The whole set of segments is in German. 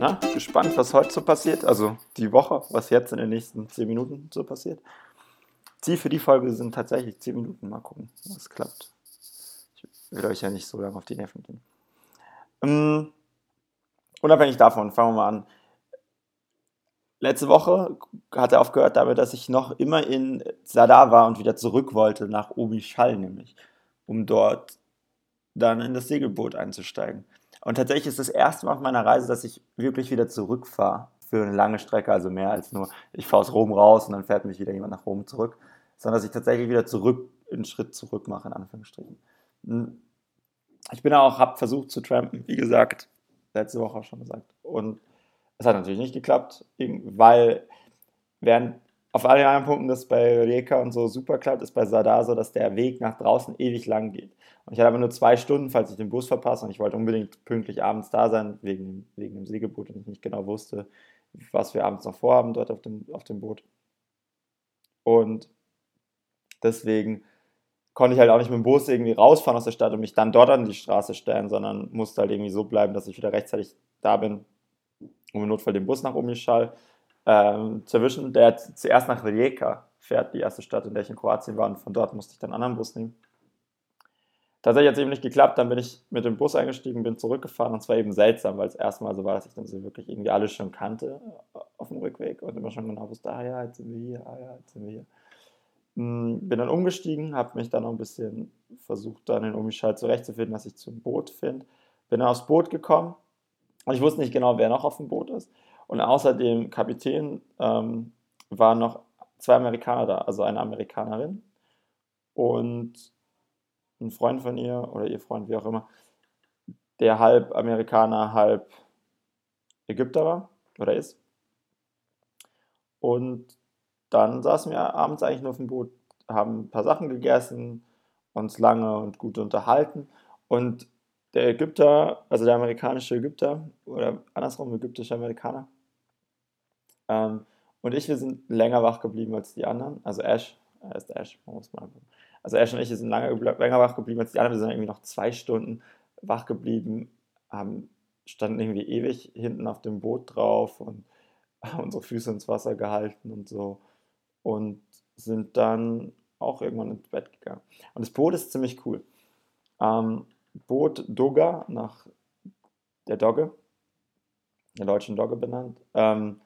Na, gespannt, was heute so passiert. Also die Woche, was jetzt in den nächsten 10 Minuten so passiert. Ziel für die Folge sind tatsächlich 10 Minuten. Mal gucken, was klappt. Ich will euch ja nicht so lange auf die Nerven gehen. Ähm, unabhängig davon, fangen wir mal an. Letzte Woche hat er aufgehört damit, dass ich noch immer in Sadar war und wieder zurück wollte nach Obischall nämlich, um dort dann in das Segelboot einzusteigen. Und tatsächlich ist das erste Mal auf meiner Reise, dass ich wirklich wieder zurückfahre für eine lange Strecke, also mehr als nur, ich fahre aus Rom raus und dann fährt mich wieder jemand nach Rom zurück, sondern dass ich tatsächlich wieder zurück, einen Schritt zurück mache, in Anführungsstrichen. Hm. Ich bin auch, habe versucht zu trampen, wie gesagt, letzte Woche auch schon gesagt. Und es hat natürlich nicht geklappt, weil während auf allen anderen Punkten das bei Rijeka und so super klappt, ist bei Sadar so, dass der Weg nach draußen ewig lang geht. Und ich hatte aber nur zwei Stunden, falls ich den Bus verpasse und ich wollte unbedingt pünktlich abends da sein, wegen, wegen dem Segelboot und ich nicht genau wusste, was wir abends noch vorhaben dort auf dem, auf dem Boot. Und deswegen konnte ich halt auch nicht mit dem Bus irgendwie rausfahren aus der Stadt und mich dann dort an die Straße stellen, sondern musste halt irgendwie so bleiben, dass ich wieder rechtzeitig da bin, um im Notfall den Bus nach Umischal ähm, zu erwischen. Der zuerst nach Rijeka fährt, die erste Stadt, in der ich in Kroatien war, und von dort musste ich dann einen anderen Bus nehmen. Tatsächlich hat es eben nicht geklappt, dann bin ich mit dem Bus eingestiegen, bin zurückgefahren und es war eben seltsam, weil es erstmal so war, dass ich dann so wirklich irgendwie alles schon kannte äh, auf dem Rückweg und immer schon genau wusste, ah ja, jetzt sind wir hier, ah ja, jetzt sind wir hier. Hm, bin dann umgestiegen, habe mich dann noch ein bisschen versucht, dann in Umischal zurechtzufinden, dass ich zum Boot finde. Bin dann aufs Boot gekommen und ich wusste nicht genau, wer noch auf dem Boot ist. Und außer dem Kapitän ähm, waren noch zwei Amerikaner da, also eine Amerikanerin und ein Freund von ihr oder ihr Freund, wie auch immer, der halb Amerikaner, halb Ägypter war oder ist. Und dann saßen wir abends eigentlich nur auf dem Boot, haben ein paar Sachen gegessen, uns lange und gut unterhalten. Und der Ägypter, also der amerikanische Ägypter oder andersrum ägyptische Amerikaner, ähm, und ich, wir sind länger wach geblieben als die anderen. Also Ash, er ist Ash, man muss mal. Also Ash und ich sind lange, länger wach geblieben als die anderen. Wir sind irgendwie noch zwei Stunden wach geblieben, haben, standen irgendwie ewig hinten auf dem Boot drauf und haben unsere Füße ins Wasser gehalten und so. Und sind dann auch irgendwann ins Bett gegangen. Und das Boot ist ziemlich cool. Ähm, Boot Dogga, nach der Dogge, der deutschen Dogge benannt, ähm,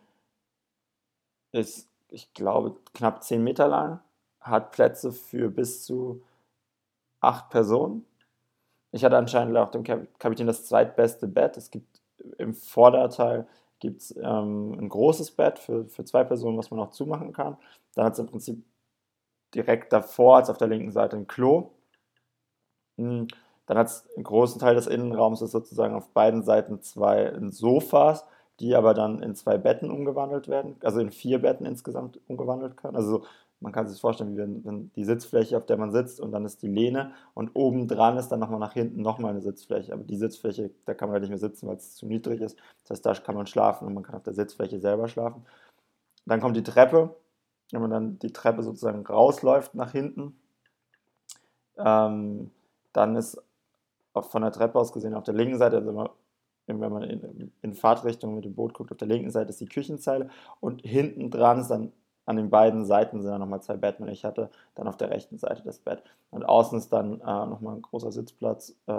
ist, ich glaube, knapp 10 Meter lang, hat Plätze für bis zu acht Personen. Ich hatte anscheinend auch dem Kapitän das zweitbeste Bett. Es gibt im Vorderteil gibt's, ähm, ein großes Bett für, für zwei Personen, was man auch zumachen kann. Dann hat es im Prinzip direkt davor, als auf der linken Seite, ein Klo. Hm, dann hat es einen großen Teil des Innenraums, ist sozusagen auf beiden Seiten zwei Sofas die aber dann in zwei Betten umgewandelt werden, also in vier Betten insgesamt umgewandelt können. Also man kann sich vorstellen, wie wenn, die Sitzfläche, auf der man sitzt, und dann ist die Lehne und oben dran ist dann nochmal nach hinten nochmal eine Sitzfläche. Aber die Sitzfläche, da kann man halt nicht mehr sitzen, weil es zu niedrig ist. Das heißt, da kann man schlafen und man kann auf der Sitzfläche selber schlafen. Dann kommt die Treppe. Wenn man dann die Treppe sozusagen rausläuft nach hinten, ähm, dann ist von der Treppe aus gesehen auf der linken Seite, also wenn man in, in Fahrtrichtung mit dem Boot guckt, auf der linken Seite ist die Küchenzeile und hinten dran ist dann an den beiden Seiten sind dann nochmal zwei Betten und ich hatte dann auf der rechten Seite das Bett. Und außen ist dann äh, nochmal ein großer Sitzplatz, äh,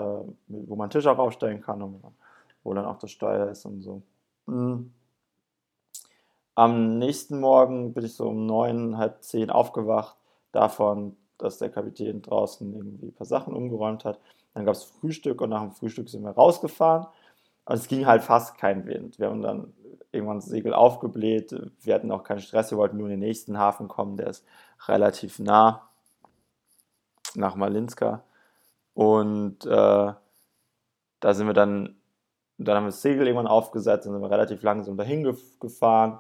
wo man Tisch auch aufstellen kann und wo dann auch das Steuer ist und so. Mhm. Am nächsten Morgen bin ich so um neun, halb zehn aufgewacht, davon, dass der Kapitän draußen irgendwie ein paar Sachen umgeräumt hat. Dann gab es Frühstück und nach dem Frühstück sind wir rausgefahren also es ging halt fast kein Wind. Wir haben dann irgendwann das Segel aufgebläht. Wir hatten auch keinen Stress. Wir wollten nur in den nächsten Hafen kommen. Der ist relativ nah nach Malinska. Und äh, da sind wir dann, dann haben wir das Segel irgendwann aufgesetzt und sind wir relativ langsam dahin gefahren.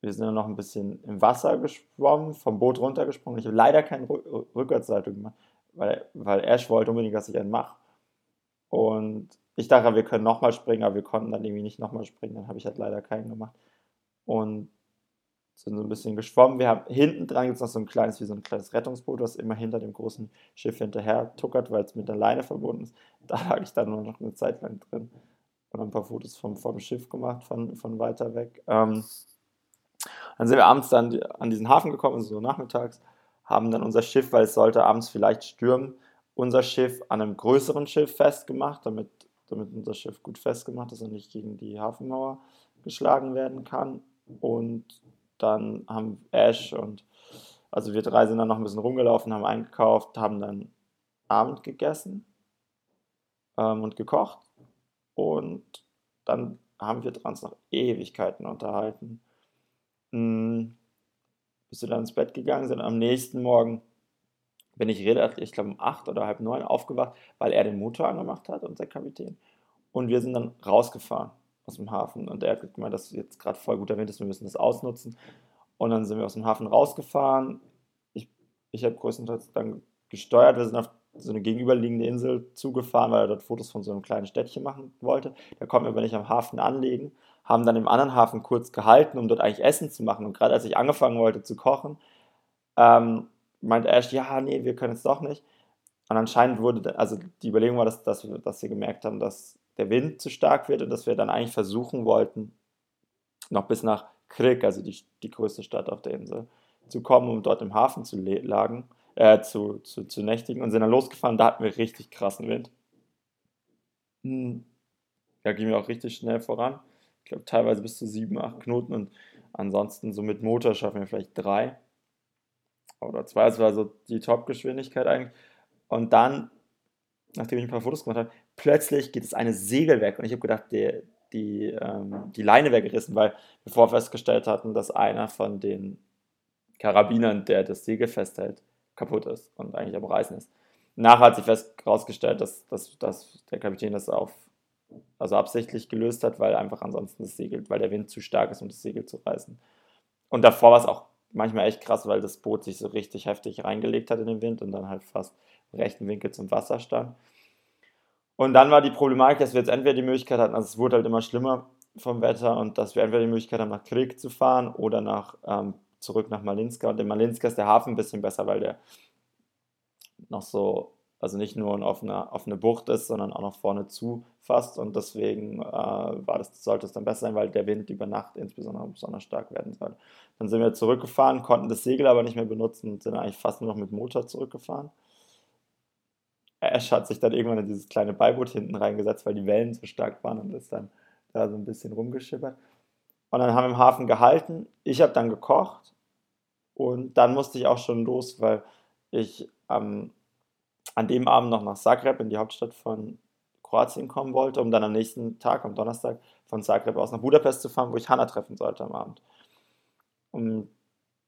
Wir sind dann noch ein bisschen im Wasser geschwommen, vom Boot runtergesprungen. Ich habe leider keine Rückwärtsseite gemacht, weil, weil Ash wollte unbedingt, dass ich einen mache. Und ich dachte, wir können nochmal springen, aber wir konnten dann irgendwie nicht nochmal springen. Dann habe ich halt leider keinen gemacht. Und sind so ein bisschen geschwommen. Wir haben hinten dran es noch so ein kleines, wie so ein kleines Rettungsboot, was immer hinter dem großen Schiff hinterher tuckert, weil es mit der Leine verbunden ist. Da lag ich dann nur noch eine Zeit lang drin. und ein paar Fotos vom, vom Schiff gemacht, von, von weiter weg. Ähm, dann sind wir abends dann an diesen Hafen gekommen, so nachmittags, haben dann unser Schiff, weil es sollte abends vielleicht stürmen, unser Schiff an einem größeren Schiff festgemacht, damit, damit unser Schiff gut festgemacht ist und nicht gegen die Hafenmauer geschlagen werden kann. Und dann haben Ash und also wir drei sind dann noch ein bisschen rumgelaufen, haben eingekauft, haben dann Abend gegessen ähm, und gekocht. Und dann haben wir uns noch Ewigkeiten unterhalten. Hm, bis wir dann ins Bett gegangen sind. Am nächsten Morgen bin ich relativ, ich glaube um acht oder halb neun aufgewacht, weil er den Motor angemacht hat, unser Kapitän. Und wir sind dann rausgefahren aus dem Hafen. Und er hat gemeint, dass jetzt gerade voll guter Wind ist, wir müssen das ausnutzen. Und dann sind wir aus dem Hafen rausgefahren. Ich, ich habe größtenteils dann gesteuert. Wir sind auf so eine gegenüberliegende Insel zugefahren, weil er dort Fotos von so einem kleinen Städtchen machen wollte. Da konnten wir aber nicht am Hafen anlegen. Haben dann im anderen Hafen kurz gehalten, um dort eigentlich Essen zu machen. Und gerade als ich angefangen wollte zu kochen, ähm, meinte Ash, ja, nee, wir können es doch nicht. Und anscheinend wurde, also die Überlegung war, dass, dass, wir, dass wir gemerkt haben, dass der Wind zu stark wird und dass wir dann eigentlich versuchen wollten, noch bis nach Krik, also die, die größte Stadt auf der Insel, zu kommen, um dort im Hafen zu lagen, äh, zu, zu, zu nächtigen und sind dann losgefahren. Da hatten wir richtig krassen Wind. Hm. Da ging wir auch richtig schnell voran. Ich glaube, teilweise bis zu sieben, acht Knoten und ansonsten so mit Motor schaffen wir vielleicht drei oder zwei. Das war so die Top-Geschwindigkeit eigentlich. Und dann, nachdem ich ein paar Fotos gemacht habe, plötzlich geht es eine Segel weg und ich habe gedacht, der, die, ähm, die Leine wäre gerissen, weil wir vorher festgestellt hatten, dass einer von den Karabinern, der das Segel festhält, kaputt ist und eigentlich am Reißen ist. Nachher hat sich herausgestellt, dass, dass, dass der Kapitän das auf, also absichtlich gelöst hat, weil einfach ansonsten das Segel, weil der Wind zu stark ist, um das Segel zu reißen. Und davor war es auch manchmal echt krass, weil das Boot sich so richtig heftig reingelegt hat in den Wind und dann halt fast im rechten Winkel zum Wasser stand. Und dann war die Problematik, dass wir jetzt entweder die Möglichkeit hatten, also es wurde halt immer schlimmer vom Wetter und dass wir entweder die Möglichkeit haben, nach Krieg zu fahren oder nach, ähm, zurück nach Malinska. Und in Malinska ist der Hafen ein bisschen besser, weil der noch so, also nicht nur eine offene, offene Bucht ist, sondern auch noch vorne zu fast. Und deswegen äh, war das, sollte es dann besser sein, weil der Wind über Nacht insbesondere besonders stark werden soll. Dann sind wir zurückgefahren, konnten das Segel aber nicht mehr benutzen und sind eigentlich fast nur noch mit Motor zurückgefahren. Ash hat sich dann irgendwann in dieses kleine Beiboot hinten reingesetzt, weil die Wellen so stark waren und ist dann da so ein bisschen rumgeschippert. Und dann haben wir im Hafen gehalten. Ich habe dann gekocht und dann musste ich auch schon los, weil ich ähm, an dem Abend noch nach Zagreb in die Hauptstadt von Kroatien kommen wollte, um dann am nächsten Tag, am Donnerstag, von Zagreb aus nach Budapest zu fahren, wo ich Hanna treffen sollte am Abend. Und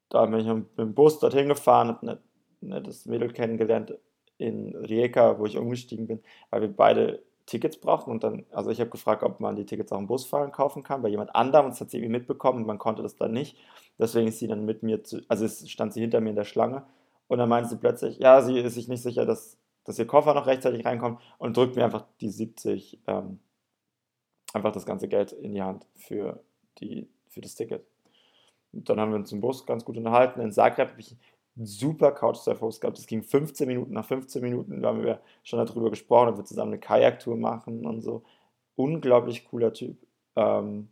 da bin ich mit dem Bus dorthin gefahren, habe ein nettes Mädel kennengelernt, in Rijeka, wo ich umgestiegen bin, weil wir beide Tickets brauchten und dann, also ich habe gefragt, ob man die Tickets auch im Busfahren kaufen kann, bei jemand anderem, und das hat sie irgendwie mitbekommen und man konnte das dann nicht. Deswegen ist sie dann mit mir zu, also stand sie hinter mir in der Schlange und dann meinte sie plötzlich, ja, sie ist sich nicht sicher, dass, dass ihr Koffer noch rechtzeitig reinkommt und drückt mir einfach die 70, ähm, einfach das ganze Geld in die Hand für, die, für das Ticket. Und dann haben wir uns im Bus ganz gut unterhalten. In Zagreb habe ich super Couchsurfer-Host gehabt. Es ging 15 Minuten. Nach 15 Minuten haben wir schon darüber gesprochen, ob wir zusammen eine Kajaktour machen und so. Unglaublich cooler Typ. Ähm,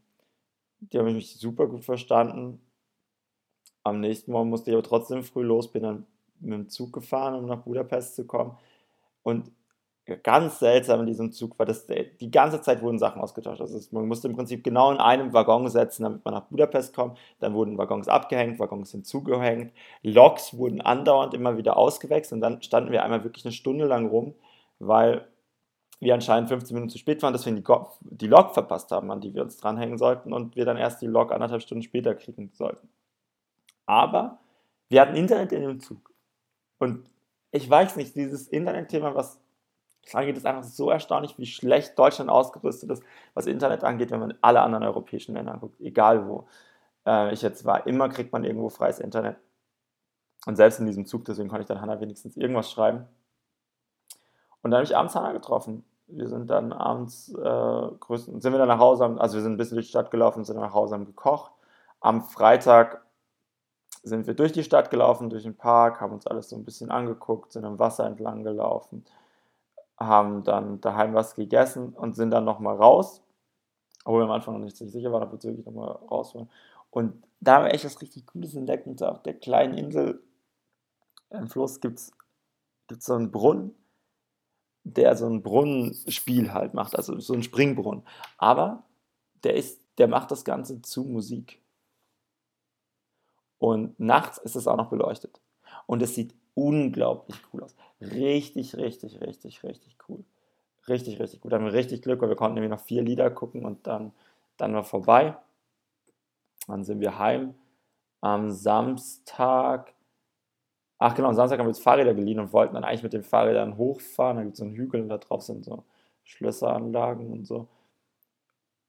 die haben mich super gut verstanden. Am nächsten Morgen musste ich aber trotzdem früh los, bin dann mit dem Zug gefahren, um nach Budapest zu kommen. Und ganz seltsam in diesem Zug war, dass die ganze Zeit wurden Sachen ausgetauscht. Also man musste im Prinzip genau in einem Waggon setzen, damit man nach Budapest kommt. Dann wurden Waggons abgehängt, Waggons hinzugehängt. Loks wurden andauernd immer wieder ausgewechselt und dann standen wir einmal wirklich eine Stunde lang rum, weil wir anscheinend 15 Minuten zu spät waren, dass wir die, die Lok verpasst haben, an die wir uns dranhängen sollten und wir dann erst die Lok anderthalb Stunden später kriegen sollten. Aber wir hatten Internet in dem Zug. Und ich weiß nicht, dieses Internet-Thema, was angeht, ist einfach so erstaunlich, wie schlecht Deutschland ausgerüstet ist, was Internet angeht, wenn man alle anderen europäischen Länder anguckt, egal wo äh, ich jetzt war. Immer kriegt man irgendwo freies Internet. Und selbst in diesem Zug, deswegen konnte ich dann Hannah wenigstens irgendwas schreiben. Und dann habe ich abends Hannah getroffen. Wir sind dann abends, äh, größten, sind wir dann nach Hause, also wir sind ein bisschen durch die Stadt gelaufen, sind dann nach Hause, haben gekocht. Am Freitag sind wir durch die Stadt gelaufen, durch den Park, haben uns alles so ein bisschen angeguckt, sind am Wasser entlang gelaufen haben dann daheim was gegessen und sind dann nochmal raus Obwohl wir am Anfang noch nicht sicher waren, ob wir wirklich nochmal raus wollen. Und da haben wir echt was richtig Cooles entdeckt. Und auf der kleinen Insel im Fluss gibt es so einen Brunnen, der so ein Brunnenspiel halt macht, also so ein Springbrunnen. Aber der, ist, der macht das Ganze zu Musik. Und nachts ist es auch noch beleuchtet. Und es sieht unglaublich cool aus. Richtig, richtig, richtig, richtig cool. Richtig, richtig gut. Da haben wir richtig Glück, weil wir konnten nämlich noch vier Lieder gucken und dann, dann war vorbei. Dann sind wir heim. Am Samstag, ach genau, am Samstag haben wir jetzt Fahrräder geliehen und wollten dann eigentlich mit den Fahrrädern hochfahren. Da gibt es so einen Hügel und da drauf sind so Schlösseranlagen und so.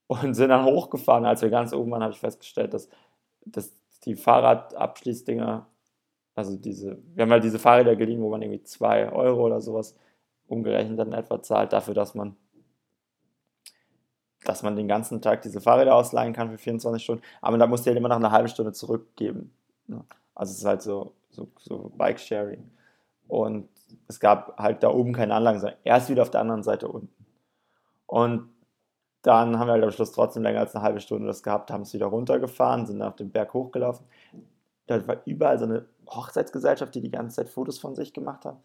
Und sind dann hochgefahren. Als wir ganz oben waren, habe ich festgestellt, dass, dass die Fahrradabschließdinger, also diese, wir haben halt diese Fahrräder geliehen, wo man irgendwie 2 Euro oder sowas umgerechnet dann etwa zahlt, dafür, dass man dass man den ganzen Tag diese Fahrräder ausleihen kann für 24 Stunden, aber da musst du halt immer nach einer halben Stunde zurückgeben. Ne? Also es ist halt so, so, so Bike-Sharing. Und es gab halt da oben keine Anlagen, sondern erst wieder auf der anderen Seite unten. Und dann haben wir halt am Schluss trotzdem länger als eine halbe Stunde das gehabt, haben es wieder runtergefahren, sind dann auf den Berg hochgelaufen. Da war überall so eine Hochzeitsgesellschaft, die die ganze Zeit Fotos von sich gemacht haben.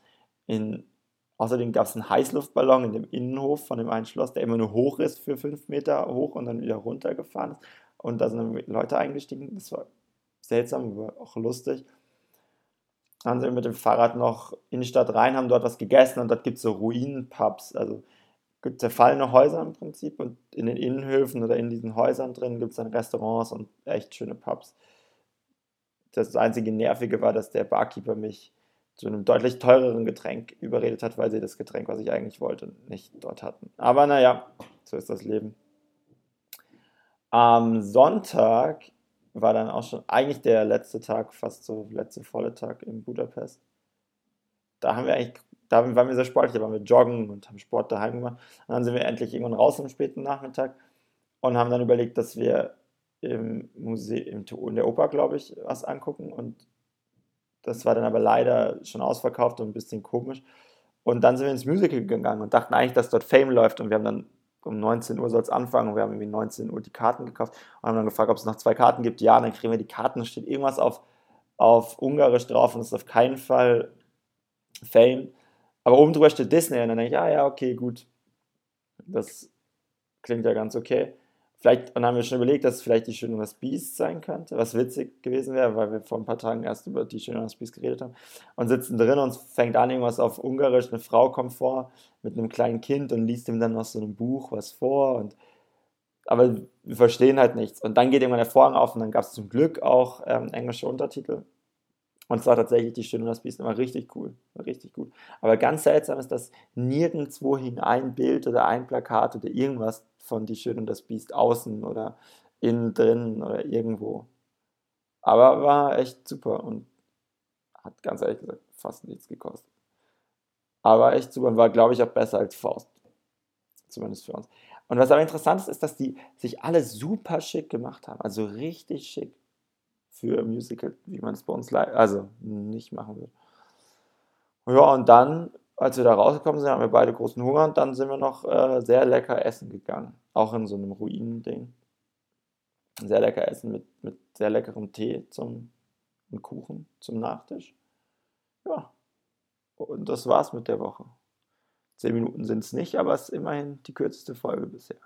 In Außerdem gab es einen Heißluftballon in dem Innenhof von dem einen Schloss, der immer nur hoch ist für fünf Meter hoch und dann wieder runtergefahren ist. Und da sind Leute eingestiegen. Das war seltsam, aber auch lustig. Dann sind wir mit dem Fahrrad noch in die Stadt rein, haben dort was gegessen und dort gibt es so Ruinenpubs, also zerfallene Häuser im Prinzip und in den Innenhöfen oder in diesen Häusern drin gibt es dann Restaurants und echt schöne Pubs. Das einzige Nervige war, dass der Barkeeper mich zu einem deutlich teureren Getränk überredet hat, weil sie das Getränk, was ich eigentlich wollte, nicht dort hatten. Aber naja, so ist das Leben. Am Sonntag war dann auch schon eigentlich der letzte Tag, fast so letzte volle Tag in Budapest. Da haben wir eigentlich, da waren wir sehr sportlich, da waren wir joggen und haben Sport daheim gemacht. Und dann sind wir endlich irgendwann raus am späten Nachmittag und haben dann überlegt, dass wir im Museum, in der Oper, glaube ich, was angucken und das war dann aber leider schon ausverkauft und ein bisschen komisch. Und dann sind wir ins Musical gegangen und dachten eigentlich, dass dort Fame läuft. Und wir haben dann um 19 Uhr soll es anfangen und wir haben irgendwie 19 Uhr die Karten gekauft und haben dann gefragt, ob es noch zwei Karten gibt. Ja, dann kriegen wir die Karten. Da steht irgendwas auf, auf Ungarisch drauf und es ist auf keinen Fall Fame. Aber oben drüber steht Disney und dann denke ich, ah ja, okay, gut. Das klingt ja ganz okay. Vielleicht, und dann haben wir schon überlegt, dass vielleicht die Schöne und das Biest sein könnte, was witzig gewesen wäre, weil wir vor ein paar Tagen erst über die Schöne und das Biest geredet haben. Und sitzen drin und fängt an, irgendwas auf Ungarisch, eine Frau kommt vor mit einem kleinen Kind und liest ihm dann aus so einem Buch was vor. Und, aber wir verstehen halt nichts. Und dann geht irgendwann der Vorhang auf und dann gab es zum Glück auch ähm, englische Untertitel. Und es war tatsächlich die Schöne und das Biest immer richtig cool. Richtig gut. Aber ganz seltsam ist, dass nirgendwo hing ein Bild oder ein Plakat oder irgendwas von Die Schöne und das Biest außen oder innen drin oder irgendwo. Aber war echt super und hat ganz ehrlich gesagt fast nichts gekostet. Aber echt super und war, glaube ich, auch besser als Faust. Zumindest für uns. Und was aber interessant ist, ist, dass die sich alle super schick gemacht haben. Also richtig schick für Musical, wie man es bei uns also nicht machen will. Ja, und dann als wir da rausgekommen sind, haben wir beide großen Hunger und dann sind wir noch äh, sehr lecker essen gegangen. Auch in so einem Ruinending. Sehr lecker essen mit, mit sehr leckerem Tee zum und Kuchen zum Nachtisch. Ja. Und das war's mit der Woche. Zehn Minuten sind es nicht, aber es ist immerhin die kürzeste Folge bisher.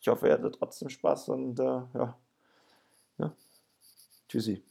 Ich hoffe, ihr hattet trotzdem Spaß und äh, ja. Tschüssi.